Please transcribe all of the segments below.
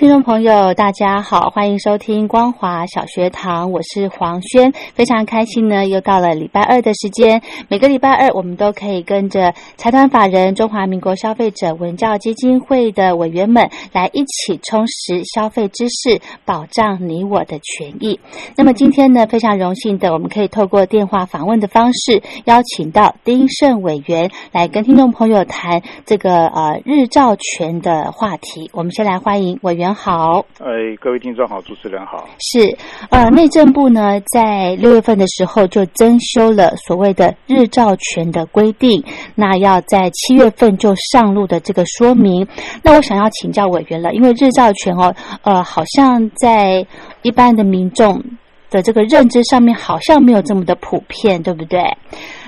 听众朋友，大家好，欢迎收听光华小学堂，我是黄轩，非常开心呢，又到了礼拜二的时间。每个礼拜二，我们都可以跟着财团法人中华民国消费者文教基金会的委员们来一起充实消费知识，保障你我的权益。那么今天呢，非常荣幸的，我们可以透过电话访问的方式，邀请到丁胜委员来跟听众朋友谈这个呃日照权的话题。我们先来欢迎委员好。哎，各位听众好，主持人好。是，呃，内政部呢在六月份的时候就增修了所谓的日照权的规定，那要在七月份就上路的这个说明。那我想要请教委员了，因为日照权哦，呃，好像在一般的民众的这个认知上面好像没有这么的普遍，对不对？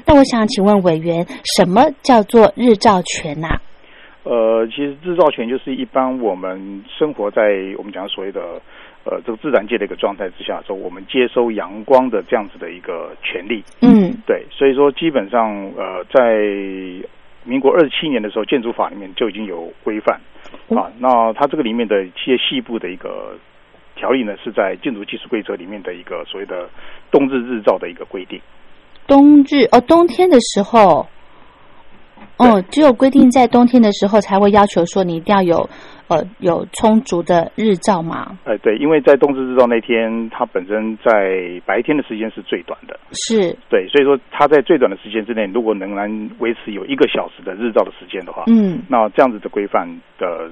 那我想请问委员，什么叫做日照权呐、呃，其实日照权就是一般我们生活在我们讲所谓的呃这个自然界的一个状态之下的时候，我们接收阳光的这样子的一个权利。嗯对，所以说基本上呃在民国二十七年的时候，建筑法里面就已经有规范啊。那它这个里面的一些细部的一个条例呢，是在建筑技术规则里面的一个所谓的冬日日照的一个规定。冬日哦，冬天的时候，哦，只有规定在冬天的时候才会要求说你一定要有呃有充足的日照嘛。哎，对，因为在冬至日照那天，它本身在白天的时间是最短的，是，对，所以说它在最短的时间之内，如果仍然维持有一个小时的日照的时间的话，嗯那这样子的规范的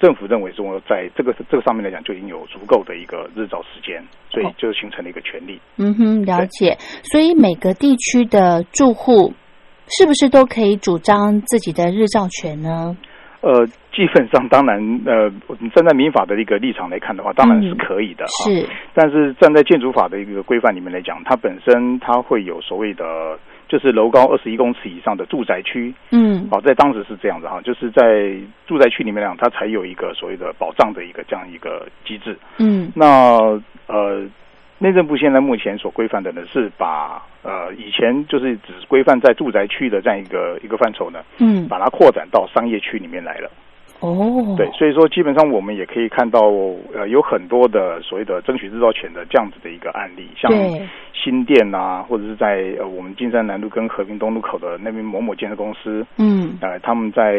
政府认为说，在这个这个上面来讲，就已经有足够的一个日照时间，所以哦就形成了一个权利。嗯哼，了解。所以每个地区的住户是不是都可以主张自己的日照权呢？呃，基本上当然，呃，站在民法的一个立场来看的话，当然是可以的哈。是，但是站在建筑法的一个规范里面来讲，它本身它会有所谓的，就是楼高二十一公尺以上的住宅区，嗯好，在当时是这样子哈，就是在住宅区里面来讲，它才有一个所谓的保障的一个这样一个机制。嗯那呃，内政部现在目前所规范的呢，是把呃以前就是只规范在住宅区的这样一个一个范畴呢，嗯，把它扩展到商业区里面来了。哦，对，所以说基本上我们也可以看到，呃，有很多的所谓的争取日照权的这样子的一个案例，像新店啊，或者是在呃我们金山南路跟和平东路口的那边某某建设公司，嗯。呃，他们在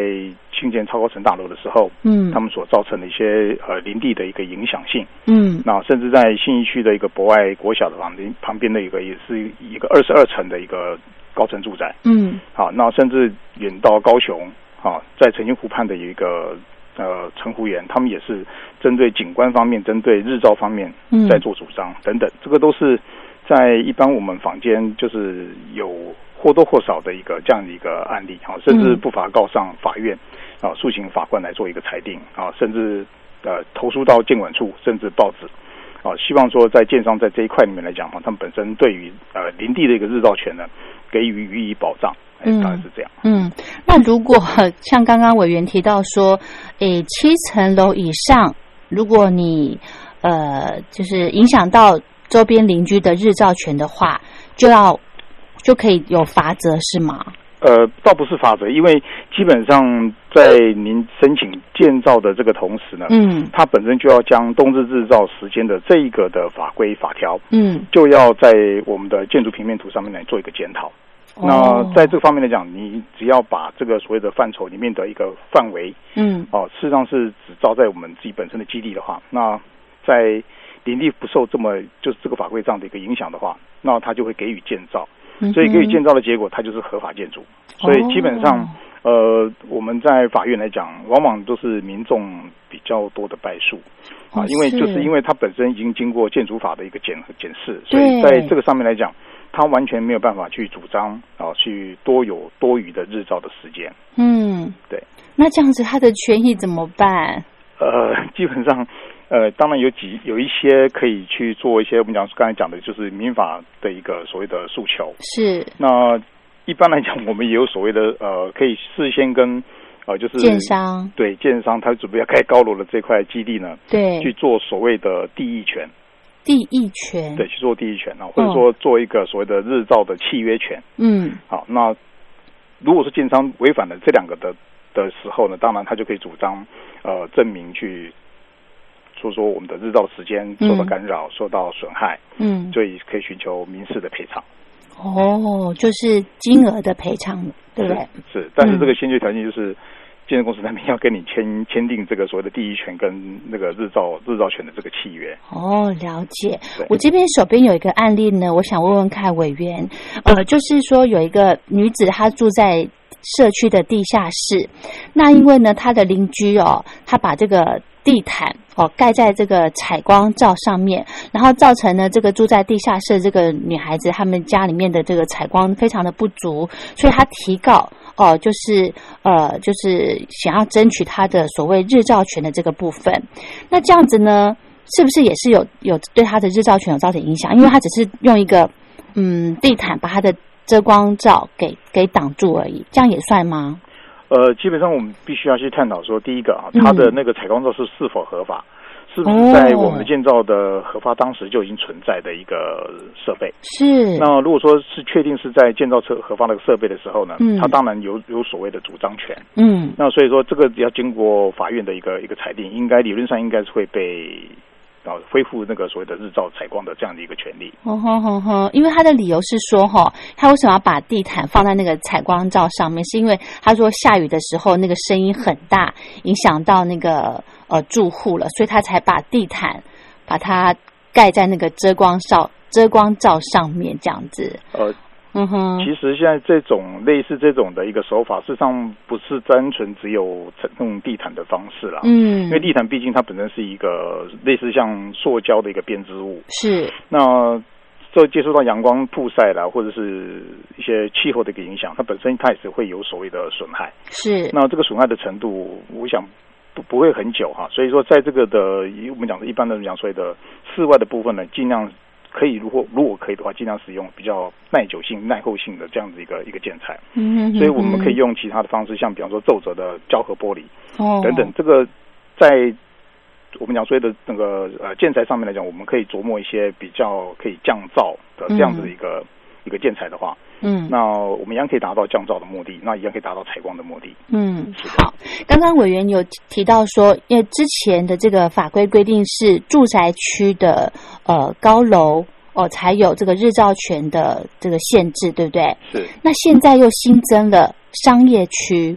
兴建超高层大楼的时候，嗯。他们所造成的一些呃林地的一个影响性，嗯。那甚至在信义区的一个博爱国小的旁边旁边的一个也是一个二十二层的一个高层住宅，嗯。好，那甚至远到高雄，啊，在澄清湖畔的有一个呃陈湖园，他们也是针对景观方面、针对日照方面嗯在做主张等等，这个都是在一般我们坊间就是有或多或少的一个这样的一个案例，啊，甚至嗯不乏告上法院，啊，诉请法官来做一个裁定，啊，甚至呃投诉到监管处，甚至报纸。啊，希望说在建商在这一块里面来讲哈，他们本身对于呃林地的一个日照权呢，给予予以保障，哎，嗯大概是这样。嗯，那如果像刚刚委员提到说，诶，七层楼以上，如果你呃就是影响到周边邻居的日照权的话，就要就可以有罚则是吗？呃，倒不是法则，因为基本上在您申请建造的这个同时呢，嗯它本身就要将冬日日照时间的这一个的法规法条，嗯，就要在我们的建筑平面图上面来做一个检讨。那哦。在这个方面来讲，你只要把这个所谓的范畴里面的一个范围嗯。哦，事实上是只照在我们自己本身的基地的话，那在林地不受这么就是这个法规这样的一个影响的话，那它就会给予建造。嗯所以给予建造，的结果，它就是合法建筑。所以基本上，呃，我们在法院来讲，往往都是民众比较多的败诉。啊哦，因为就是。因为它本身已经经过建筑法的一个检检视，所以在这个上面来讲，它完全没有办法去主张啊，去多有多余的日照的时间。嗯，对。那这样子他的权益怎么办？呃，基本上，呃，当然有几有一些可以去做一些我们讲刚才讲的，就是民法的一个所谓的诉求。是那一般来讲，我们也有所谓的呃，可以事先跟呃，就是建商，对建商他准备要盖高楼的这块基地呢，对去做所谓的地役权，地役权，对，去做地役权啊，或者说做一个所谓的日照的契约权。嗯好，那如果是建商违反了这两个的的时候呢，当然他就可以主张呃证明去说说我们的日照时间受到嗯干扰、受到损害，嗯，所以可以寻求民事的赔偿。哦，就是金额的赔偿，对不对？是？但是嗯这个先决条件就是。建设公司那边要跟你签 签订这个所谓的第一权跟那个日照日照权的这个契约。哦，了解。我这边手边有一个案例呢，我想问问看委员，呃，就是说有一个女子她住在社区的地下室，那因为呢她的邻居哦，她把这个地毯哦盖在这个采光罩上面，然后造成呢这个住在地下室的这个女孩子她们家里面的这个采光非常的不足，所以她提告哦，就是呃就是想要争取他的所谓日照权的这个部分。那这样子呢，是不是也是有有对他的日照权有造成影响？因为他只是用一个嗯地毯把他的遮光罩给给挡住而已，这样也算吗？呃，基本上我们必须要去探讨说，第一个啊，嗯它的那个采光罩是是否合法，是在我们的建造的核发当时就已经存在的一个设备？是，那如果说是确定是在建造车核发那个设备的时候呢，嗯它当然有有所谓的主张权。嗯那所以说这个要经过法院的一个一个裁定，应该理论上应该是会被啊恢复那个所谓的日照采光的这样的一个权利。哦吼吼吼，因为他的理由是说，哈，他为什么要把地毯放在那个采光罩上面？是因为他说下雨的时候那个声音很大，影响到那个呃住户了，所以他才把地毯把它盖在那个遮光罩遮光罩上面，这样子。呃，嗯哼，其实现在这种类似这种的一个手法，事实上不是单纯只有用地毯的方式啦。嗯因为地毯毕竟它本身是一个类似像塑胶的一个编织物，是那这接触到阳光曝晒啦，或者是一些气候的一个影响，它本身它也是会有所谓的损害。是，那这个损害的程度，我想不不会很久哈。所以说，在这个的我们讲的一般的讲所谓的室外的部分呢，尽量可以如果如果可以的话，尽量使用比较耐久性、耐候性的这样子一个一个建材。嗯所以我们可以用其他的方式，像比方说皱褶的胶合玻璃。哦。等等，这个在我们讲所谓的那个呃建材上面来讲，我们可以琢磨一些比较可以降噪的这样子的一个、一个建材的话，嗯那我们一样可以达到降噪的目的，那一样可以达到采光的目的。嗯，好。刚刚委员有提到说，因为之前的这个法规规定是住宅区的呃高楼哦才有这个日照权的这个限制，对不对？是那现在又新增了商业区。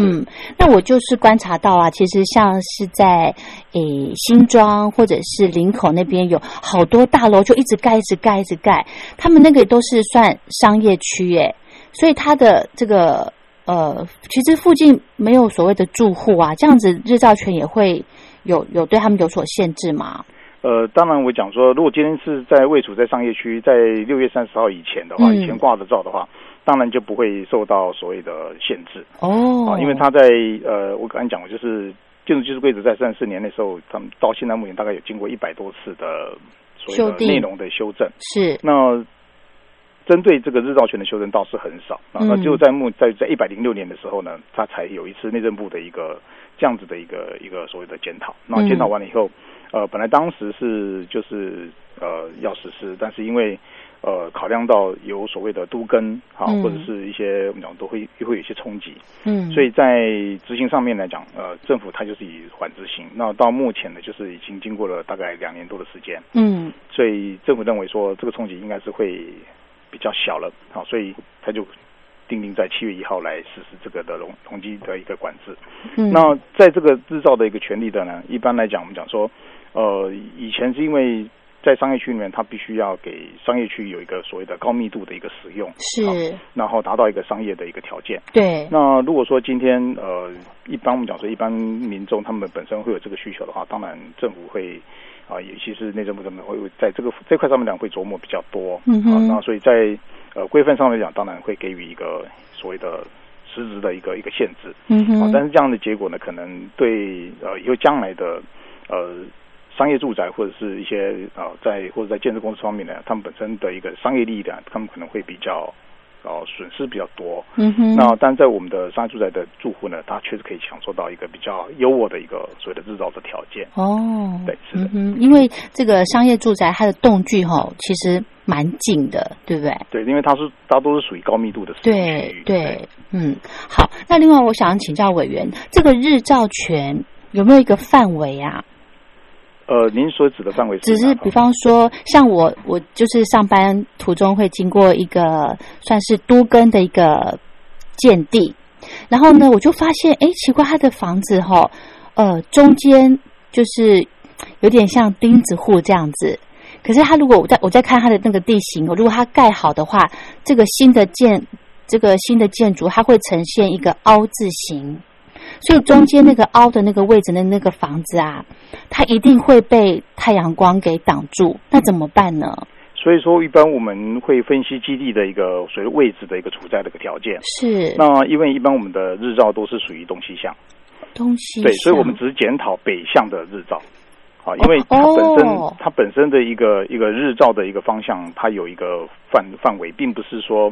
嗯，那我就是观察到啊，其实像是在诶新庄或者是林口那边有好多大楼，就一直盖、一直盖、一直盖，他们那个都是算商业区耶，所以它的这个呃，其实附近没有所谓的住户啊，这样子日照权也会有有对他们有所限制吗？呃，当然我讲说，如果今天是在位处在商业区，在六月三十号以前的话，嗯以前挂的照的话，当然就不会受到所谓的限制。哦。啊，因为他在呃，我刚才讲过，就是建筑技术规则在三十四年那时候，他们到现在目前大概有经过一百多次的所修订谓的内容的修正。是。那针对这个日照权的修正倒是很少啊，嗯。那就在目在在一百零六年的时候呢，他才有一次内政部的一个这样子的一个一个所谓的检讨。那嗯检讨完了以后，呃，本来当时是就是呃要实施，但是因为呃考量到有所谓的都更啊，嗯。或者是一些我们讲都会会有一些冲击，嗯，所以在执行上面来讲，呃，政府它就是以缓执行。那到目前呢，就是已经经过了大概两年多的时间，嗯。所以政府认为说这个冲击应该是会比较小了，好，所以他就定定在七月一号来实施这个的容容积的一个管制。嗯，那在这个制造的一个权利的呢，一般来讲，我们讲说，呃，以前是因为在商业区里面，它必须要给商业区有一个所谓的高密度的一个使用，好是然后达到一个商业的一个条件。对，那如果说今天呃，一般我们讲说，一般民众他们本身会有这个需求的话，当然政府会啊，尤其是内政部他们会在这个这块上面讲会琢磨比较多。嗯哼啊，那所以在呃规范上来讲，当然会给予一个所谓的实质的一个一个限制。嗯哼，，啊但是这样的结果呢，可能对呃以后将来的呃商业住宅或者是一些呃在或者在建设公司方面呢，他们本身的一个商业利益呢，他们可能会比较呃损失比较多。嗯哼，那但在我们的商业住宅的住户呢，他确实可以享受到一个比较优渥的一个所谓的日照的条件。哦，对是的嗯哼，因为这个商业住宅它的栋距哈、其实蛮近的，对不对？对，因为它是大多是属于高密度的。对对，嗯，好。那另外，我想请教委员，这个日照权有没有一个范围啊？呃，您所指的范围是只是比方说，像我，我就是上班途中会经过一个算是都更的一个建地，然后呢，我就发现，哎，奇怪，他的房子哈、呃，中间就是有点像钉子户这样子。可是他如果我在我在看他的那个地形，如果他盖好的话，这个新的建这个新的建筑，它会呈现一个凹字形，所以中间那个凹的那个位置的那个房子啊，它一定会被太阳光给挡住，那怎么办呢？所以说，一般我们会分析基地的一个所谓位置的一个处在的一个条件。是那因为一般我们的日照都是属于东西向，东西对，所以我们只是检讨北向的日照。好，因为它本身、哦它本身的一个一个日照的一个方向，它有一个范范围，并不是说，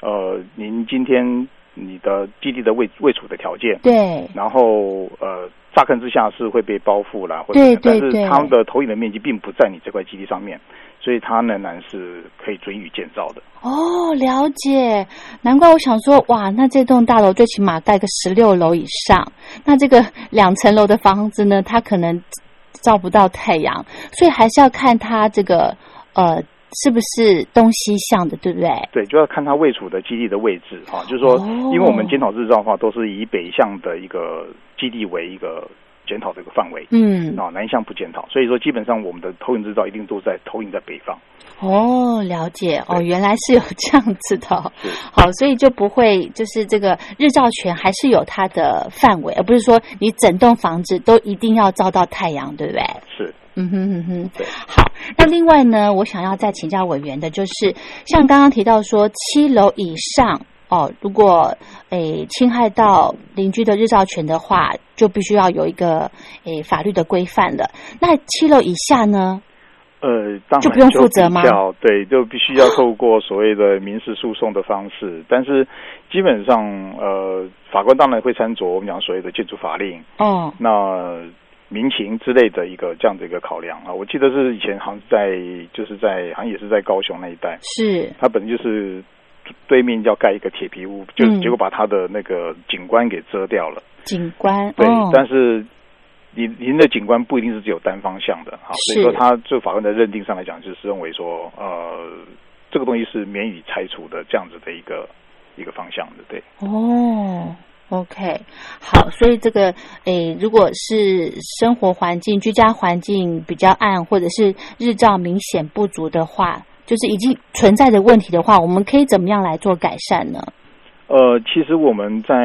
呃，您今天你的基地的位位处的条件，对。然后呃，乍看之下是会被包覆了，或者对对对。是它的投影的面积并不在你这块基地上面，所以它仍然是可以准予建造的。哦，了解，难怪我想说，哇，那这栋大楼最起码盖个十六楼以上，那这个两层楼的房子呢，它可能照不到太阳，所以还是要看它这个呃是不是东西向的，对不对？对，就要看它位处的基地的位置哈、就是说，哦因为我们检讨日照的话，都是以北向的一个基地为一个检讨的一个范围，嗯，啊，南向不检讨，所以说基本上我们的投影日照一定都在投影在北方。哦，了解哦，原来是有这样子的哦。好，所以就不会就是这个日照权还是有它的范围，而不是说你整栋房子都一定要照到太阳，对不对？是，嗯哼哼哼，好。那另外呢，我想要再请教委员的就是，像刚刚提到说七楼以上哦，如果诶侵害到邻居的日照权的话，就必须要有一个诶法律的规范了。那七楼以下呢？呃，当然就不用负责吗对，就必须要透过所谓的民事诉讼的方式，但是基本上呃，法官当然会参酌我们讲所谓的建筑法令，哦，那民情之类的一个这样的一个考量啊。我记得是以前好像在就是在好像也是在高雄那一带，是，它本身就是对面要盖一个铁皮屋，就嗯结果把它的那个景观给遮掉了。景观对，哦，但是您您的景观不一定是只有单方向的，啊，所以说他就法官的认定上来讲，就是认为说，呃，这个东西是免予拆除的这样子的一个一个方向的，对。哦。OK，好，所以这个诶，如果是生活环境、居家环境比较暗，或者是日照明显不足的话，就是已经存在的问题的话，我们可以怎么样来做改善呢？呃，其实我们在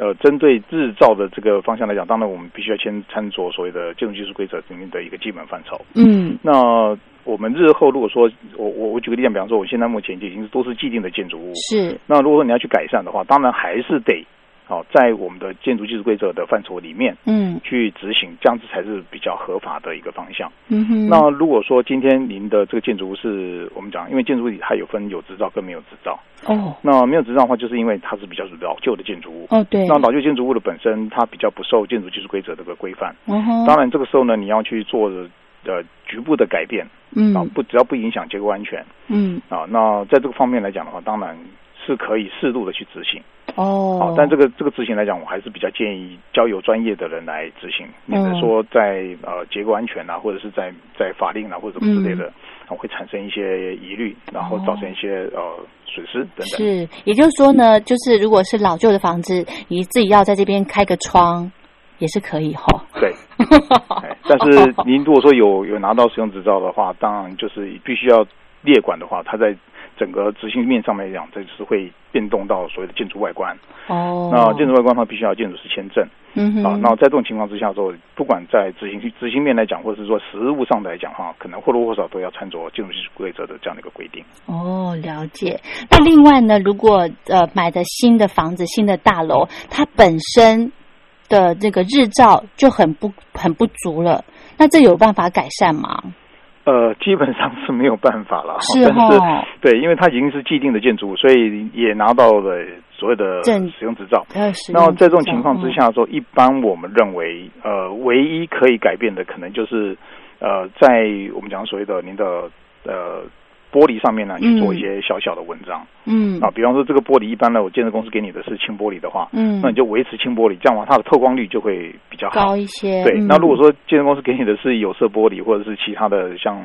呃针对日照的这个方向来讲，当然我们必须要先参照所谓的建筑技术规则里面的一个基本范畴。嗯那我们日后如果说，我我我举个例子，比方说，我现在目前就已经都是既定的建筑物，是那如果说你要去改善的话，当然还是得好、在我们的建筑技术规则的范畴里面嗯去执行，这样子才是比较合法的一个方向。嗯哼，那如果说今天您的这个建筑物是我们讲，因为建筑物它有分有执照跟没有执照，哦那没有执照的话，就是因为它是比较老旧的建筑物。哦对，那老旧建筑物的本身，它比较不受建筑技术规则这个规范。嗯，当然，这个时候呢，你要去做呃局部的改变嗯啊，嗯不只要不影响结构安全嗯啊，那在这个方面来讲的话，当然是可以适度的去执行。哦好，，但这个这个执行来讲，我还是比较建议交由专业的人来执行，免得说在呃结构安全啊，或者是在在法令啊或者什么之类的，啊会产生一些疑虑，然后造成一些呃损失等等。是，也就是说呢，就是如果是老旧的房子，你自己要在这边开个窗，也是可以哈。对，哎但是您如果说有有拿到使用执照的话，当然就是必须要列管的话，它在整个执行面上面来讲，这是会变动到所谓的建筑外观。哦，那建筑外观的话，必须要建筑师签证。嗯哼，啊，那在这种情况之下之后，不管在执行执行面来讲，或者是说实务上来讲哈，可能或多或少都要参照建筑技术规则的这样的一个规定。哦，了解。那另外呢，如果呃买的新的房子、新的大楼，它本身的这个日照就很不很不足了，那这有办法改善吗？呃，基本上是没有办法了哈，是但是哦对，因为它已经是既定的建筑物，所以也拿到了所谓的使用执照。那用在这种情况之下说，一般我们认为，呃，唯一可以改变的，可能就是，呃，在我们讲所谓的您的呃玻璃上面呢，去做一些小小的文章、嗯啊，比方说这个玻璃，一般呢，我建设公司给你的是轻玻璃的话，嗯那你就维持轻玻璃，这样的话它的透光率就会比较好高。一些。对，嗯那如果说建设公司给你的是有色玻璃或者是其他的像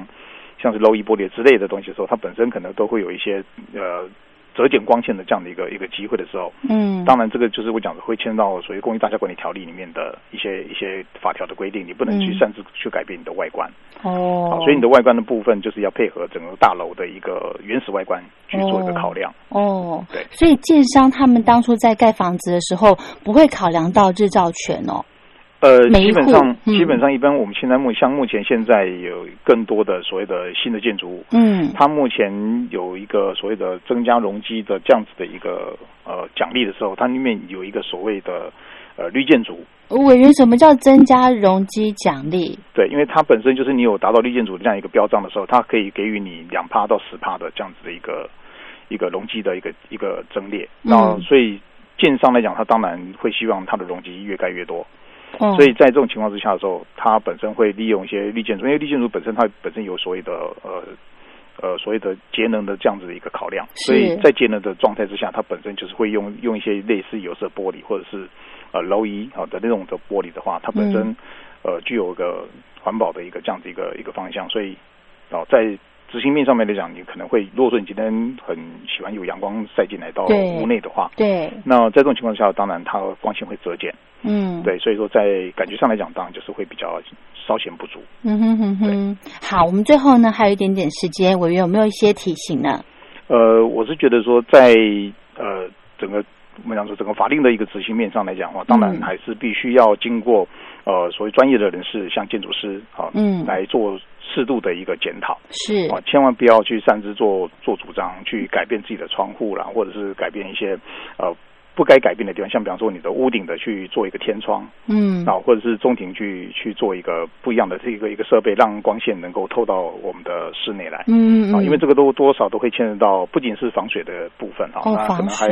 像是 low E 玻璃之类的东西的时候，它本身可能都会有一些呃折减光线的这样的一个一个机会的时候，嗯，当然这个就是我讲的会牵到所谓公益大厦管理条例里面的一些一些法条的规定，你不能去嗯擅自去改变你的外观，哦。好，，所以你的外观的部分就是要配合整个大楼的一个原始外观去做一个考量。哦，对。所以建商他们当初在盖房子的时候，不会考量到日照权哦。呃，基本上嗯基本上一般我们现在目像目前现在有更多的所谓的新的建筑物，嗯，它目前有一个所谓的增加容积的这样子的一个呃奖励的时候，它里面有一个所谓的呃绿建筑，委员，什么叫增加容积奖励？对，因为它本身就是你有达到绿建筑的这样一个标章的时候，它可以给予你两趴到十趴的这样子的一个一个容积的一个一个增列。嗯那所以建商来讲，他当然会希望它的容积越盖越多。哦，所以在这种情况之下的时候，它本身会利用一些绿建筑，因为绿建筑本身它本身有所谓的呃呃所谓的节能的这样子的一个考量，所以在节能的状态之下，它本身就是会用用一些类似有色玻璃或者是呃镂一好的那种的玻璃的话，它本身、嗯。呃具有一个环保的一个这样子一个一个方向，所以哦在执行面上面来讲，你可能会如果说你今天很喜欢有阳光晒进来到屋内的话，对，那在这种情况下，当然它光线会折减。嗯，，对，所以说在感觉上来讲，当然就是会比较稍显不足。嗯哼哼哼。好，我们最后呢还有一点点时间，委员有没有一些提醒呢？呃，我是觉得说在呃整个我们讲说整个法令的一个执行面上来讲的话，当然嗯还是必须要经过呃所谓专业的人士，像建筑师啊，嗯来做适度的一个检讨。是，啊，千万不要去擅自做做主张，去改变自己的窗户啦，或者是改变一些呃。不该改变的地方，像比方说你的屋顶的去做一个天窗，嗯，啊，或者是中庭去去做一个不一样的这个一个设备，让光线能够透到我们的室内来。嗯嗯，啊，因为这个都多少都会牵涉到，不仅是防水的部分啊，哦防那可能还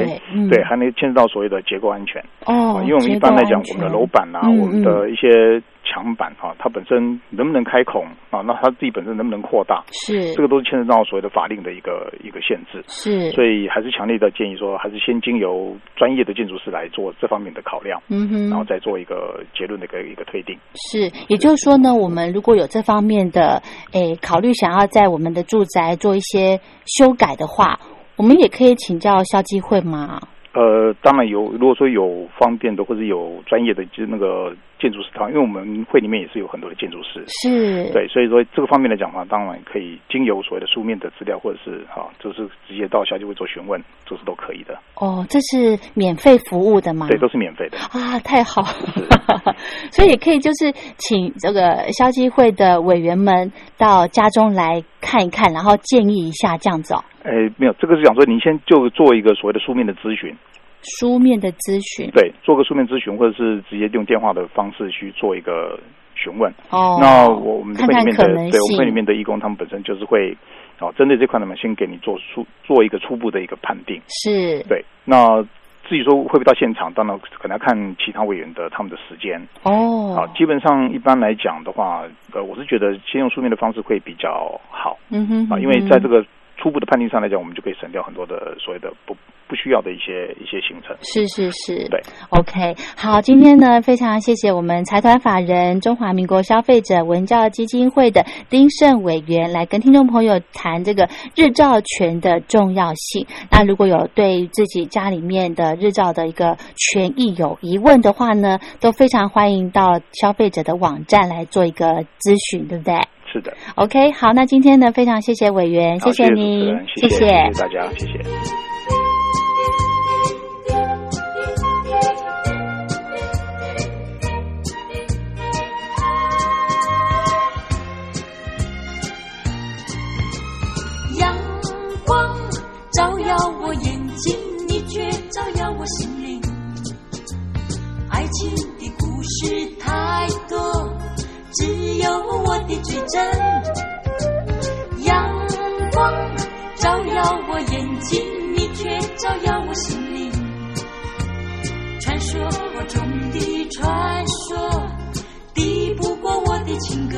对，还能牵涉到所谓的结构安全。哦啊，因为我们一般来讲，我们的楼板啊，嗯。我们的一些墙板啊，它本身能不能开孔啊？那它自己本身能不能扩大？是这个都是牵涉到所谓的法令的一个一个限制。是，所以还是强烈的建议说，还是先经由专业的建筑师来做这方面的考量，嗯哼，然后再做一个结论的一个一个推定。是，也就是说呢，我们如果有这方面的诶考虑，想要在我们的住宅做一些修改的话，我们也可以请教消基会吗？呃，当然有，如果说有方便的或者有专业的，就是那个建筑师他，因为我们会里面也是有很多的建筑师，是，对，所以说这个方面的讲的话，当然可以经由所谓的书面的资料，或者是哈，就是直接到消基会做询问，这是都可以的。哦，这是免费服务的吗？对，都是免费的。啊，太好了，所以也可以就是请这个消基会的委员们到家中来看一看，然后建议一下这样子哦。哎，没有，这个是讲说，您先就做一个所谓的书面的咨询，书面的咨询，对，做个书面咨询，或者是直接用电话的方式去做一个询问。哦，那我我们会里面的，对我们会里，面的义工，他们本身就是会，哦，针对这块呢，先给你做初做一个初步的一个判定。是，对，那至于说会不会到现场，当然可能要看其他委员的他们的时间。哦，好，基本上一般来讲的话，呃，我是觉得先用书面的方式会比较好嗯哼啊，因为在这个初步的判定上来讲，我们就可以省掉很多的所谓的不不需要的一些一些行程。是是是，对，OK，好，今天呢，非常谢谢我们财团法人中华民国消费者文教基金会的丁胜委员来跟听众朋友谈这个日照权的重要性。那如果有对自己家里面的日照的一个权益有疑问的话呢，都非常欢迎到消费者的网站来做一个咨询，对不对是的，？OK，好，那今天呢，非常谢谢委员，谢谢您人，谢谢谢大家，谢谢。阳光照耀我眼睛，你却照耀我心灵。爱情的故事太多，只有我的最真。阳光照耀我眼睛，你却照耀我心灵。传说中的传说，敌不过我的情歌。